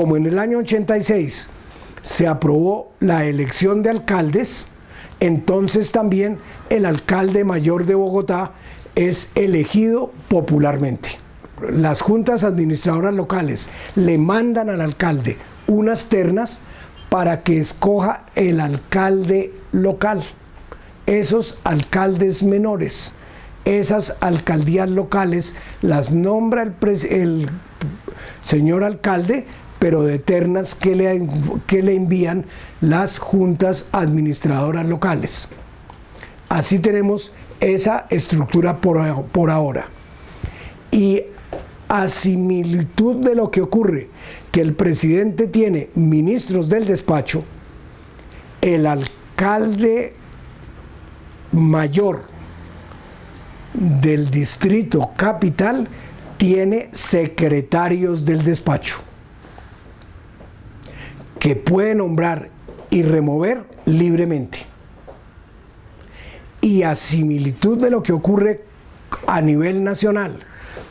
como en el año 86 se aprobó la elección de alcaldes, entonces también el alcalde mayor de Bogotá es elegido popularmente. Las juntas administradoras locales le mandan al alcalde unas ternas para que escoja el alcalde local. Esos alcaldes menores, esas alcaldías locales las nombra el, señor alcalde pero de ternas que le, que le envían las juntas administradoras locales. Así tenemos esa estructura por, por ahora. Y a similitud de lo que ocurre, que el presidente tiene ministros del despacho, el alcalde mayor del distrito capital tiene secretarios del despacho que puede nombrar y remover libremente. Y a similitud de lo que ocurre a nivel nacional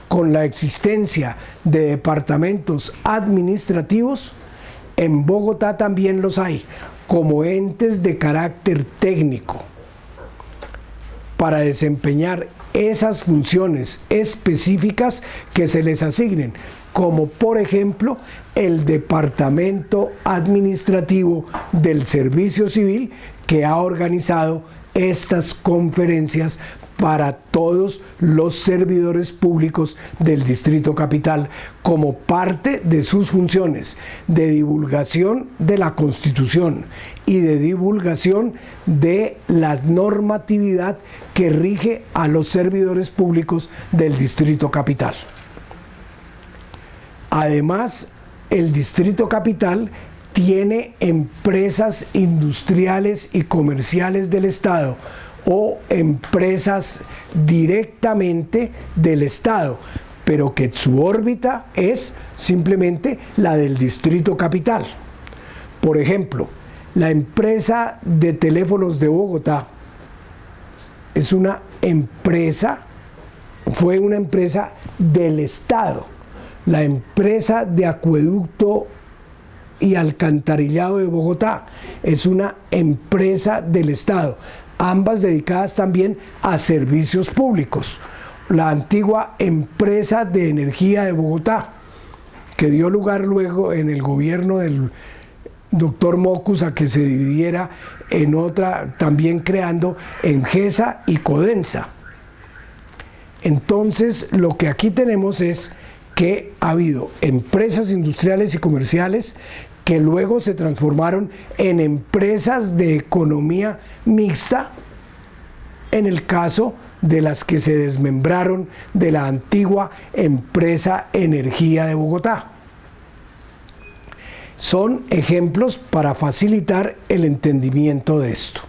con la existencia de departamentos administrativos, en Bogotá también los hay como entes de carácter técnico para desempeñar esas funciones específicas que se les asignen, como por ejemplo el Departamento Administrativo del Servicio Civil que ha organizado estas conferencias para todos los servidores públicos del Distrito Capital como parte de sus funciones de divulgación de la Constitución y de divulgación de la normatividad que rige a los servidores públicos del Distrito Capital. Además, el Distrito Capital tiene empresas industriales y comerciales del Estado o empresas directamente del Estado, pero que su órbita es simplemente la del Distrito Capital. Por ejemplo, la empresa de teléfonos de Bogotá es una empresa, fue una empresa del Estado la empresa de acueducto y alcantarillado de Bogotá es una empresa del Estado, ambas dedicadas también a servicios públicos. La antigua empresa de energía de Bogotá, que dio lugar luego en el gobierno del doctor Mocus a que se dividiera en otra, también creando Engesa y Codensa. Entonces, lo que aquí tenemos es que ha habido empresas industriales y comerciales que luego se transformaron en empresas de economía mixta, en el caso de las que se desmembraron de la antigua empresa Energía de Bogotá. Son ejemplos para facilitar el entendimiento de esto.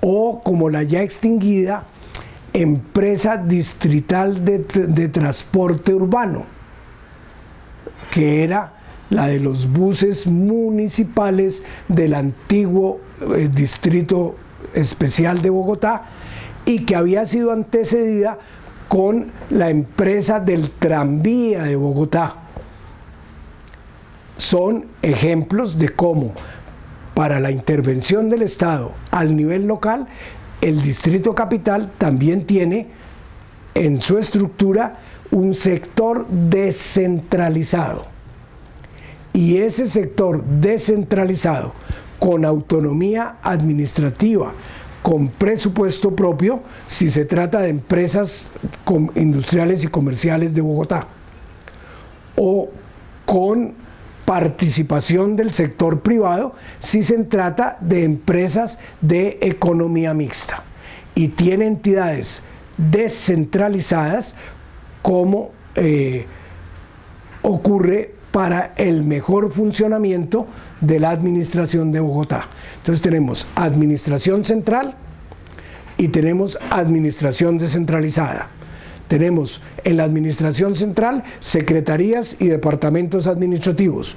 O como la ya extinguida empresa distrital de, transporte urbano, que era la de los buses municipales del antiguo eh, distrito especial de Bogotá y que había sido antecedida con la empresa del tranvía de Bogotá. Son ejemplos de cómo para la intervención del Estado al nivel local el Distrito Capital también tiene en su estructura un sector descentralizado. Y ese sector descentralizado, con autonomía administrativa, con presupuesto propio, si se trata de empresas industriales y comerciales de Bogotá, o con participación del sector privado si se trata de empresas de economía mixta y tiene entidades descentralizadas como eh, ocurre para el mejor funcionamiento de la administración de Bogotá. Entonces tenemos administración central y tenemos administración descentralizada. Tenemos en la administración central secretarías y departamentos administrativos.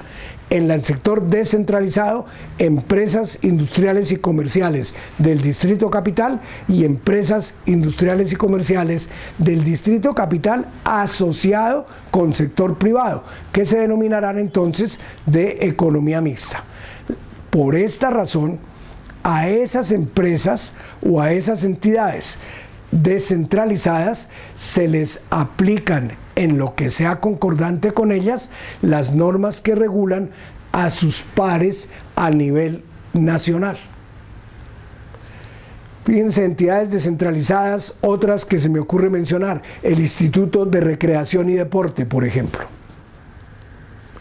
En el sector descentralizado, empresas industriales y comerciales del Distrito Capital y empresas industriales y comerciales del Distrito Capital asociado con sector privado, que se denominarán entonces de economía mixta. Por esta razón, a esas empresas o a esas entidades descentralizadas se les aplican en lo que sea concordante con ellas las normas que regulan a sus pares a nivel nacional. Fíjense, entidades descentralizadas, otras que se me ocurre mencionar, el Instituto de Recreación y Deporte, por ejemplo.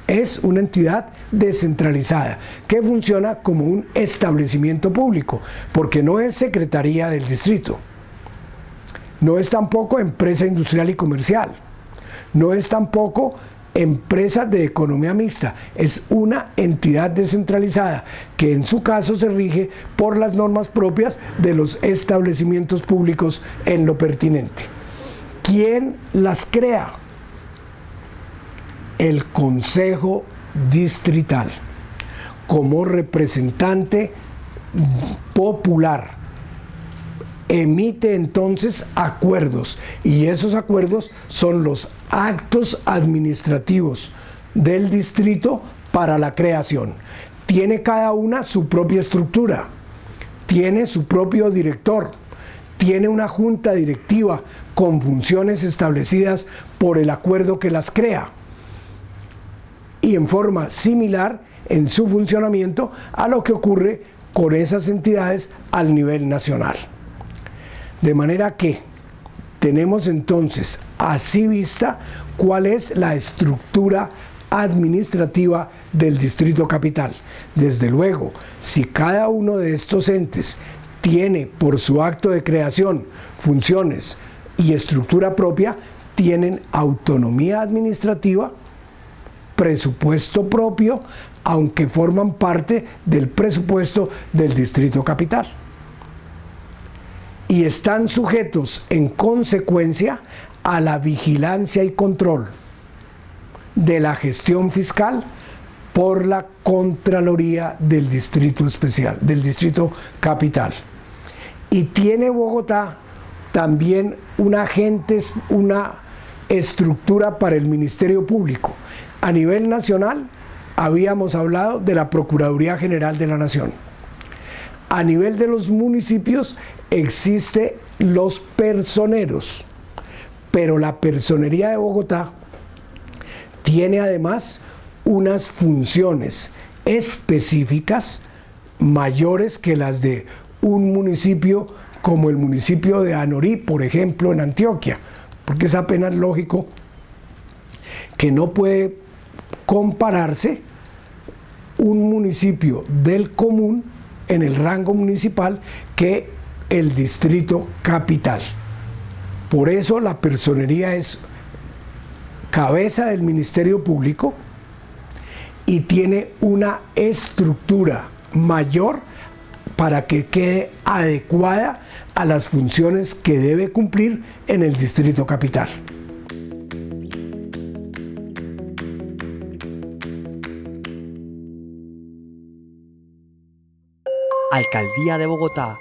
Es una entidad descentralizada que funciona como un establecimiento público, porque no es secretaría del distrito no es tampoco empresa industrial y comercial. No es tampoco empresa de economía mixta. Es una entidad descentralizada que en su caso se rige por las normas propias de los establecimientos públicos en lo pertinente. ¿Quién las crea? El Consejo Distrital como representante popular emite entonces acuerdos y esos acuerdos son los actos administrativos del distrito para la creación. Tiene cada una su propia estructura, tiene su propio director, tiene una junta directiva con funciones establecidas por el acuerdo que las crea y en forma similar en su funcionamiento a lo que ocurre con esas entidades al nivel nacional. De manera que tenemos entonces así vista cuál es la estructura administrativa del Distrito Capital. Desde luego, si cada uno de estos entes tiene por su acto de creación funciones y estructura propia, tienen autonomía administrativa, presupuesto propio, aunque forman parte del presupuesto del Distrito Capital y están sujetos en consecuencia a la vigilancia y control de la gestión fiscal por la Contraloría del Distrito Especial, del Distrito Capital. Y tiene Bogotá también una agente, una estructura para el Ministerio Público. A nivel nacional habíamos hablado de la Procuraduría General de la Nación. A nivel de los municipios existe los personeros, pero la personería de Bogotá tiene además unas funciones específicas mayores que las de un municipio como el municipio de Anorí, por ejemplo, en Antioquia, porque es apenas lógico que no puede compararse un municipio del común en el rango municipal que el distrito capital. Por eso la personería es cabeza del Ministerio Público y tiene una estructura mayor para que quede adecuada a las funciones que debe cumplir en el distrito capital. Alcaldía de Bogotá